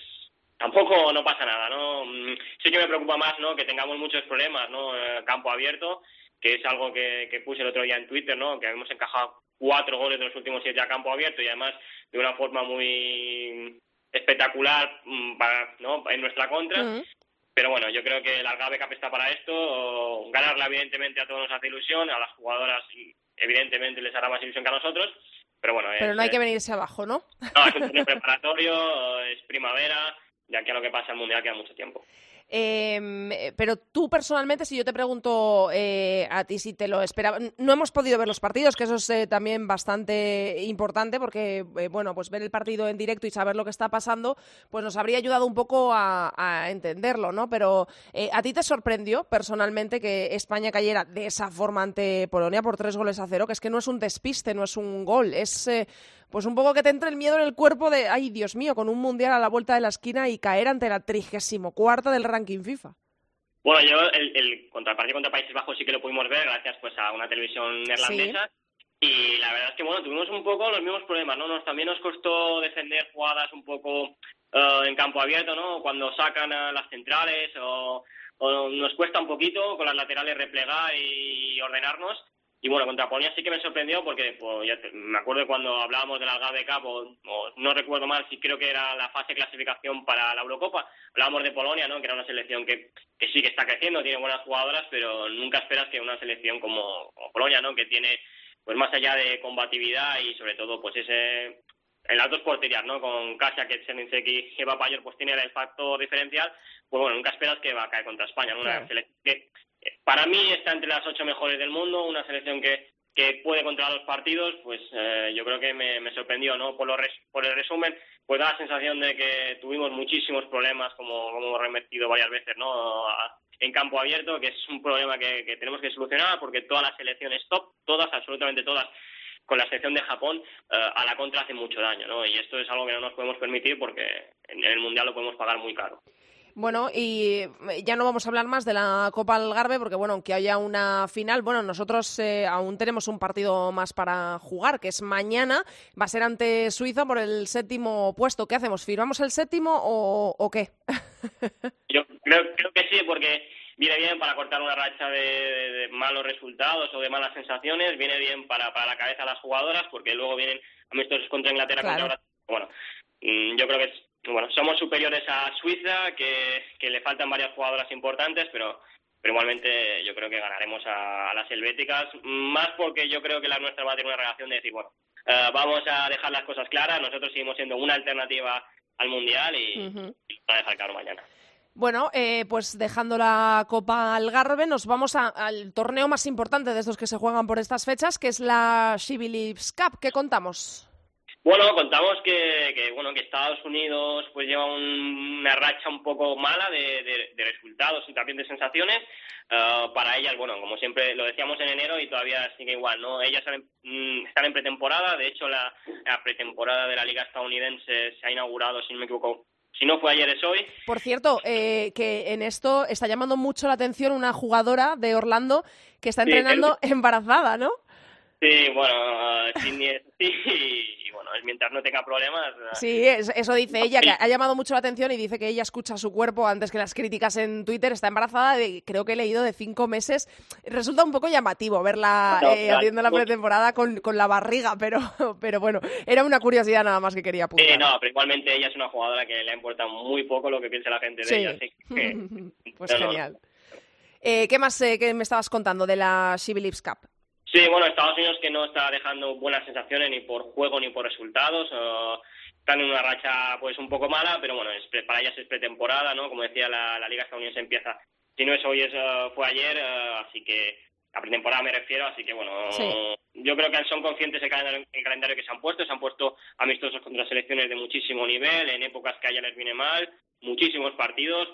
tampoco no pasa nada, ¿no? Mm, sí que me preocupa más, ¿no? Que tengamos muchos problemas, ¿no? Campo abierto, que es algo que, que, puse el otro día en Twitter, ¿no? Que hemos encajado cuatro goles de los últimos siete a campo abierto y además de una forma muy espectacular mm, para, ¿no? en nuestra contra. Pero bueno, yo creo que la Algarve Cup está para esto. Ganarla, evidentemente, a todos nos hace ilusión. A las jugadoras, evidentemente, les hará más ilusión que a nosotros. Pero bueno. Pero no hay que venirse abajo, ¿no? No, es un *laughs* preparatorio, es primavera. Ya que a lo que pasa el mundial queda mucho tiempo. Em, eh, pero tú personalmente, si yo te pregunto eh, a ti si te lo esperaba, no hemos podido ver los partidos, que eso es eh, también bastante importante, porque bueno, pues ver el partido en directo y saber lo que está pasando, pues nos habría ayudado un poco a, a entenderlo, ¿no? Pero a ti te sorprendió personalmente que España cayera de esa forma ante Polonia por tres goles a cero, que es que no es un despiste, no es un gol, es pues un poco que te entre el miedo en el cuerpo de, ay Dios mío, con un mundial a la vuelta de la esquina y caer ante la trigésimo cuarta del ranking FIFA. Bueno, yo el, el contra el partido contra Países Bajos sí que lo pudimos ver gracias pues a una televisión neerlandesa. Y la verdad es que bueno, tuvimos un poco los mismos problemas, ¿no? Nos, también nos costó defender jugadas un poco eh, en campo abierto, ¿no? Cuando sacan a las centrales o, o, nos cuesta un poquito con las laterales replegar y ordenarnos. Y bueno, contra Polonia sí que me sorprendió porque pues, ya me acuerdo de cuando hablábamos de la Algarve Cup, o, no recuerdo mal si creo que era la fase de clasificación para la Eurocopa, hablábamos de Polonia, ¿no? que era una selección que, que sí que está creciendo, tiene buenas jugadoras, pero nunca esperas que una selección como, Polonia, ¿no? que tiene pues más allá de combatividad y sobre todo pues ese en las dos porterías, ¿no? Con Kasia, que y Eva Payor, pues tiene el factor diferencial, pues bueno, nunca esperas que va a caer contra España, ¿no? Una selección que para mí está entre las ocho mejores del mundo, una selección que, que puede controlar los partidos, pues eh, yo creo que me, sorprendió, ¿no? Por, lo por el resumen, pues da la sensación de que tuvimos muchísimos problemas, como, hemos remetido varias veces, ¿no? en campo abierto, que es un problema que, tenemos que solucionar porque todas las selecciones top, todas, absolutamente todas, con la selección de Japón, eh, a la contra hace mucho daño, ¿no? Y esto es algo que no nos podemos permitir porque en el Mundial lo podemos pagar muy caro. Bueno, y ya no vamos a hablar más de la Copa Algarve porque, bueno, aunque haya una final, bueno, nosotros eh, aún tenemos un partido más para jugar, que es mañana, va a ser ante Suiza por el séptimo puesto. ¿Qué hacemos? ¿Firmamos el séptimo o, qué? *laughs* Yo creo, que sí, porque viene bien para cortar una racha de, malos resultados o de malas sensaciones, viene bien para, para la cabeza de las jugadoras, porque luego vienen amistosos contra Inglaterra, contra Bueno, mm, yo creo que es bueno, somos superiores a Suiza, que, que le faltan varias jugadoras importantes, pero, pero igualmente yo creo que ganaremos a, las helvéticas, más porque yo creo que la nuestra va a tener una relación de decir, bueno, eh, vamos a dejar las cosas claras, nosotros seguimos siendo una alternativa al Mundial y, a dejar claro mañana. Bueno, eh, pues dejando la Copa Algarve, nos vamos al torneo más importante de estos que se juegan por estas fechas, que es la Shibilips Cup. ¿Qué contamos? Bueno, contamos que, que, bueno que Estados Unidos pues lleva una racha un poco mala de, de, resultados y también de sensaciones. Uh, para ellas, bueno, como siempre lo decíamos en enero y todavía sigue igual, ¿no? Ellas mm, están en pretemporada, de hecho la, pretemporada de la Liga Estadounidense se ha inaugurado, si no me equivoco, si no fue ayer es hoy. Por cierto, eh, que en esto está llamando mucho la atención una jugadora de Orlando que está entrenando embarazada, ¿no? Sí, bueno, uh, *laughs* sí, y bueno, mientras no tenga problemas. Uh, sí, eso dice ella, que ha llamado mucho la atención y dice que ella escucha su cuerpo antes que las críticas en Twitter. Está embarazada, de, creo que he leído, de cinco meses. Resulta un poco llamativo verla eh, haciendo la pretemporada con, con, la barriga, pero, *laughs* pero bueno, era una curiosidad nada más que quería apuntar. No, pero igualmente ella es una jugadora que le importa muy poco lo que piense la gente de ella. Así *laughs* pues genial. Eh, ¿Qué más eh, que me estabas contando de la She Cup? Sí, bueno, Estados Unidos que no está dejando buenas sensaciones ni por juego ni por resultados. están en una racha pues un poco mala, pero bueno, para ellas es pretemporada, ¿no? Como decía, la, la Liga Estadounidense empieza, si no es hoy, es, eh, fue ayer, eh, así que a pretemporada me refiero, así que bueno, yo creo que son conscientes del calendario, el calendario que se han puesto, se han puesto amistosos contra selecciones de muchísimo nivel, en épocas que a ellas les viene mal, muchísimos partidos,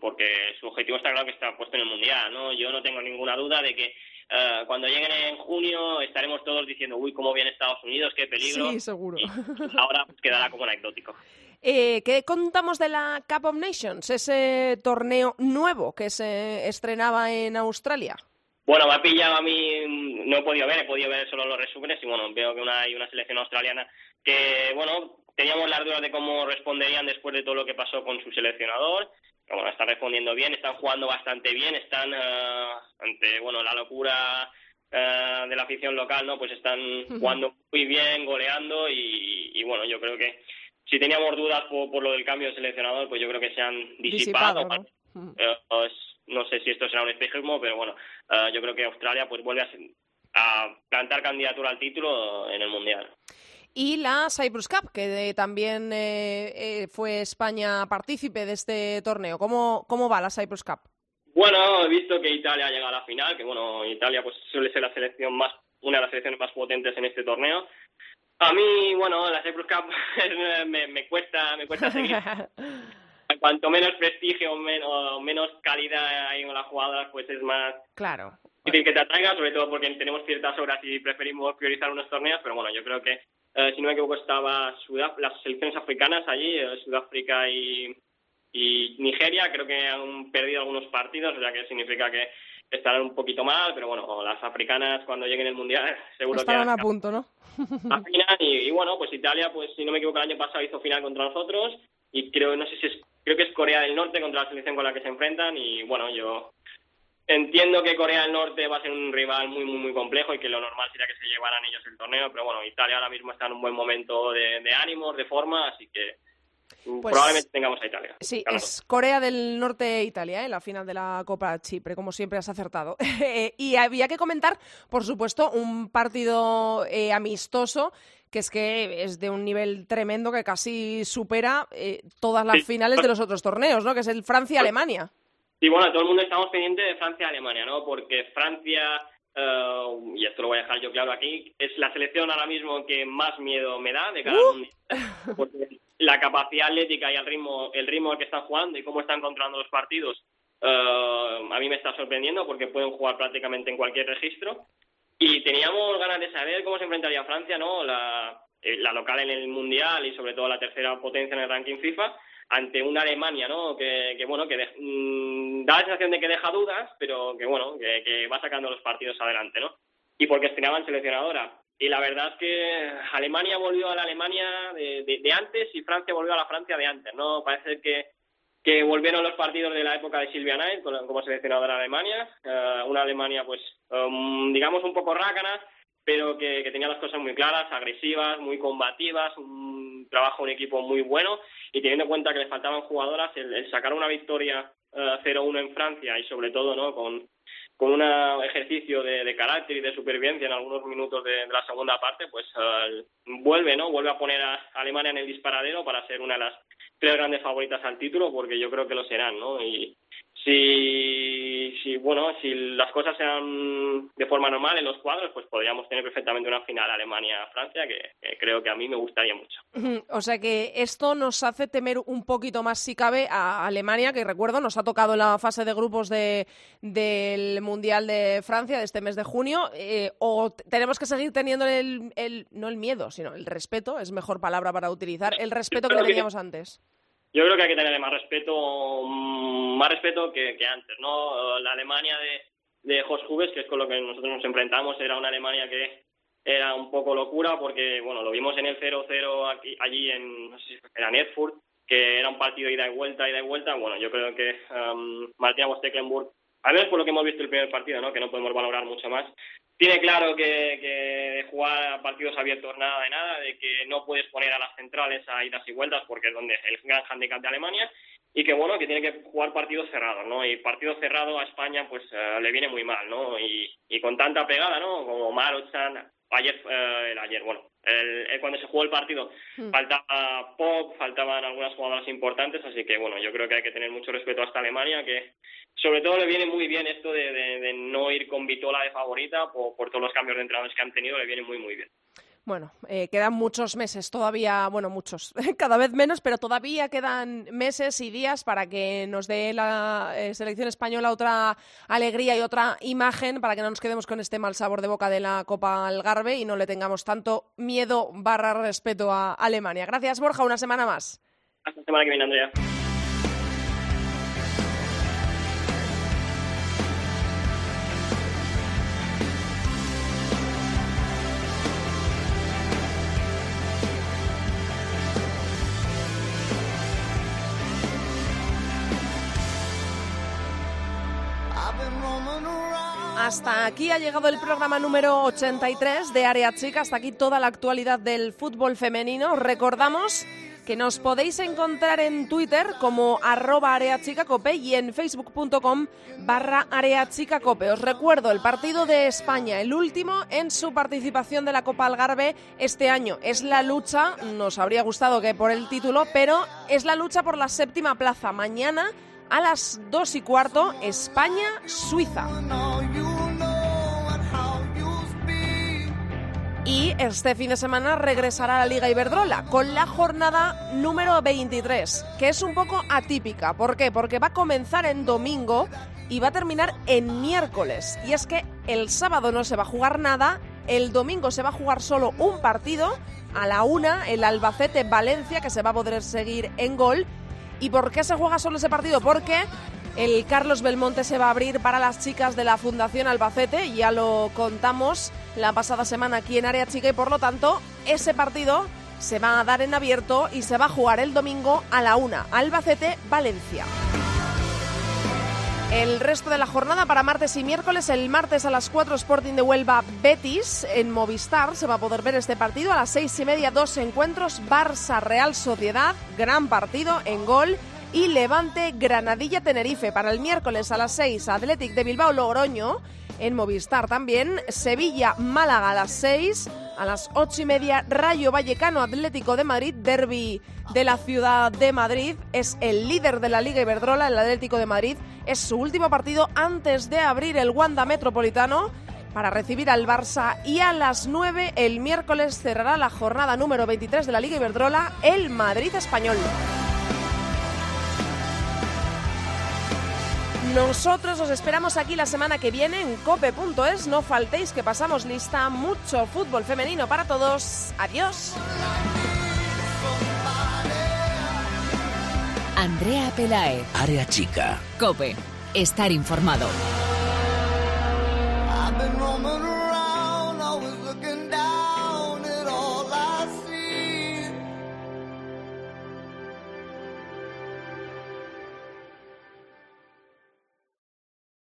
porque su objetivo está claro que está puesto en el Mundial, ¿no? Yo no tengo ninguna duda de que eh, cuando lleguen en junio estaremos todos diciendo, uy, cómo viene Estados Unidos, qué peligro. Sí, seguro. ahora pues, quedará como anecdótico. Eh, ¿Qué contamos de la Cup of Nations, ese torneo nuevo que se estrenaba en Australia? Bueno, me ha pillado a mí, no he podido ver, he podido ver solo los resúmenes y bueno, veo que una, hay una selección australiana que, bueno, teníamos las dudas de cómo responderían después de todo lo que pasó con su seleccionador bueno, están respondiendo bien, están jugando bastante bien, están uh, ante bueno la locura uh, de la afición local, ¿no? Pues están jugando muy bien, goleando y, bueno, yo creo que si teníamos dudas por, lo del cambio de seleccionador, pues yo creo que se han disipado. Pues, ¿no? sé si esto será un espejismo, pero bueno, yo creo que Australia pues vuelve a, a plantar candidatura al título en el mundial y la Cyprus Cup, que también eh, eh, fue España partícipe de este torneo. ¿Cómo, ¿Cómo va la Cyprus Cup? Bueno, he visto que Italia ha llegado a la final, que bueno, Italia pues suele ser la selección más, una de las selecciones más potentes en este torneo. A mí, bueno, la Cyprus Cup *laughs* me, me cuesta, me cuesta seguir. *laughs* Cuanto menos prestigio o menos, menos calidad hay en las jugadoras, pues es más claro. difícil que te atraiga, sobre todo porque tenemos ciertas horas y preferimos priorizar unos torneos, pero bueno, yo creo que eh, si no me equivoco, estaba las selecciones africanas allí, eh, Sudáfrica y, Nigeria, creo que han perdido algunos partidos, o sea que significa que estarán un poquito mal, pero bueno, las africanas cuando lleguen el Mundial seguro Estarán que... a punto, ¿no? *laughs* A final, y, bueno, pues Italia, pues si no me equivoco, el año pasado hizo final contra nosotros y creo, no sé si es, creo que es Corea del Norte contra la selección con la que se enfrentan y bueno, yo Entiendo que Corea del Norte va a ser un rival muy, muy, muy complejo y que lo normal sería que se llevaran ellos el torneo, pero bueno, Italia ahora mismo está en un buen momento de, de ánimos, de forma, así que pues probablemente tengamos a Italia. Sí, es Corea del Norte Italia, ¿eh? la final de la Copa Chipre, como siempre has acertado. *laughs* y había que comentar, por supuesto, un partido eh, amistoso que es que es de un nivel tremendo que casi supera eh, todas las finales de los otros torneos, ¿no? Que es el Francia-Alemania. Sí, bueno, todo el mundo estamos pendientes de Francia y Alemania, ¿no? Porque Francia, eh, y esto lo voy a dejar yo claro aquí, es la selección ahora mismo que más miedo me da de cada uh. Porque la capacidad atlética y el ritmo, el ritmo al que están jugando y cómo están controlando los partidos, eh, a mí me está sorprendiendo porque pueden jugar prácticamente en cualquier registro. Y teníamos ganas de saber cómo se enfrentaría Francia, ¿no? La, eh, la local en el Mundial y sobre todo la tercera potencia en el ranking FIFA ante una Alemania, ¿no? Que, que bueno, que mm, da la sensación de que deja dudas, pero que bueno, que, va sacando los partidos adelante, ¿no? Y porque estrenaban seleccionadora. Y la verdad es que Alemania volvió a la Alemania de, antes y Francia volvió a la Francia de antes, ¿no? Parece que, que volvieron los partidos de la época de Silvia Knight como seleccionadora de Alemania, eh, una Alemania pues um, digamos un poco rácana, pero que, tenía las cosas muy claras, agresivas, muy combativas, un trabajo un equipo muy bueno y teniendo en cuenta que le faltaban jugadoras, el, sacar una victoria 0-1 eh, en Francia y sobre todo no con, con un ejercicio de, carácter y de supervivencia en algunos minutos de, la segunda parte, pues eh, vuelve, ¿no? Vuelve a poner a Alemania en el disparadero para ser una de las tres grandes favoritas al título, porque yo creo que lo serán, ¿no? Y, si, si, bueno, si las cosas sean de forma normal en los cuadros, pues podríamos tener perfectamente una final Alemania-Francia, que, creo que a mí me gustaría mucho. O sea que esto nos hace temer un poquito más, si cabe, a Alemania, que recuerdo nos ha tocado la fase de grupos de, del Mundial de Francia de este mes de junio, eh, o tenemos que seguir teniendo el, el, no el miedo, sino el respeto, es mejor palabra para utilizar, el respeto que teníamos antes yo creo que hay que tenerle más respeto, mm, más respeto que, antes, ¿no? La Alemania de, de Jos que es con lo que nosotros nos enfrentamos, era una Alemania que era un poco locura porque, bueno, lo vimos en el 0-0 aquí, allí en, no sé si era Erfurt, que era un partido ida y vuelta, ida y vuelta. Bueno, yo creo que um, Martina Stecklenburg, al menos por lo que hemos visto el primer partido, ¿no? Que no podemos valorar mucho más, tiene claro que, que jugar a partidos abiertos nada de nada, de que no puedes poner a las centrales a idas y vueltas porque es donde el gran handicap de Alemania y que bueno, que tiene que jugar partidos cerrados, ¿no? Y partido cerrado a España pues eh, le viene muy mal, ¿no? Y, y con tanta pegada, ¿no? Como Marochan, ayer, eh, ayer, bueno, el, cuando se jugó el partido hmm. faltaba Pop, faltaban algunas jugadoras importantes, así que bueno, yo creo que hay que tener mucho respeto hasta Alemania, que sobre todo le viene muy bien esto de, de, no ir con Vitola de favorita por, por todos los cambios de entrenadores que han tenido, le viene muy muy bien. Bueno, eh, quedan muchos meses todavía, bueno, muchos, *laughs* cada vez menos, pero todavía quedan meses y días para que nos dé la eh, selección española otra alegría y otra imagen para que no nos quedemos con este mal sabor de boca de la Copa Algarve y no le tengamos tanto miedo barra respeto a Alemania. Gracias, Borja, una semana más. Hasta la semana que viene, Andrea. Hasta aquí ha llegado el programa número 83 de Área Chica. Hasta aquí toda la actualidad del fútbol femenino. Recordamos que nos podéis encontrar en Twitter como arroba areachicacope y en facebook.com barra areachicacope. Os recuerdo el partido de España, el último en su participación de la Copa Algarve este año. Es la lucha, nos habría gustado que por el título, pero es la lucha por la séptima plaza. Mañana a las dos y cuarto, España-Suiza. Y este fin de semana regresará a la Liga Iberdrola con la jornada número 23, que es un poco atípica. ¿Por qué? Porque va a comenzar en domingo y va a terminar en miércoles. Y es que el sábado no se va a jugar nada, el domingo se va a jugar solo un partido, a la una, el Albacete-Valencia, que se va a poder seguir en gol, ¿Y por qué se juega solo ese partido? Porque el Carlos Belmonte se va a abrir para las chicas de la Fundación Albacete, ya lo contamos la pasada semana aquí en Área Chica y por lo tanto ese partido se va a dar en abierto y se va a jugar el domingo a la una, Albacete-Valencia. El resto de la jornada para martes y miércoles, el martes a las 4 Sporting de Huelva Betis. En Movistar se va a poder ver este partido. A las seis y media, dos encuentros, Barça Real Sociedad, gran partido en gol y Levante Granadilla Tenerife. Para el miércoles a las 6 Athletic de Bilbao Logroño en Movistar también, Sevilla Málaga a las 6 a las ocho y media, Rayo Vallecano Atlético de Madrid, derby de la ciudad de Madrid. Es el líder de la Liga Iberdrola, el Atlético de Madrid. Es su último partido antes de abrir el Wanda Metropolitano para recibir al Barça y a las 9 el miércoles cerrará la jornada número 23 de la Liga Iberdrola el Madrid Español. Nosotros os esperamos aquí la semana que viene en cope.es. No faltéis que pasamos lista. Mucho fútbol femenino para todos. Adiós. Andrea Pelae. Área chica. Cope. Estar informado.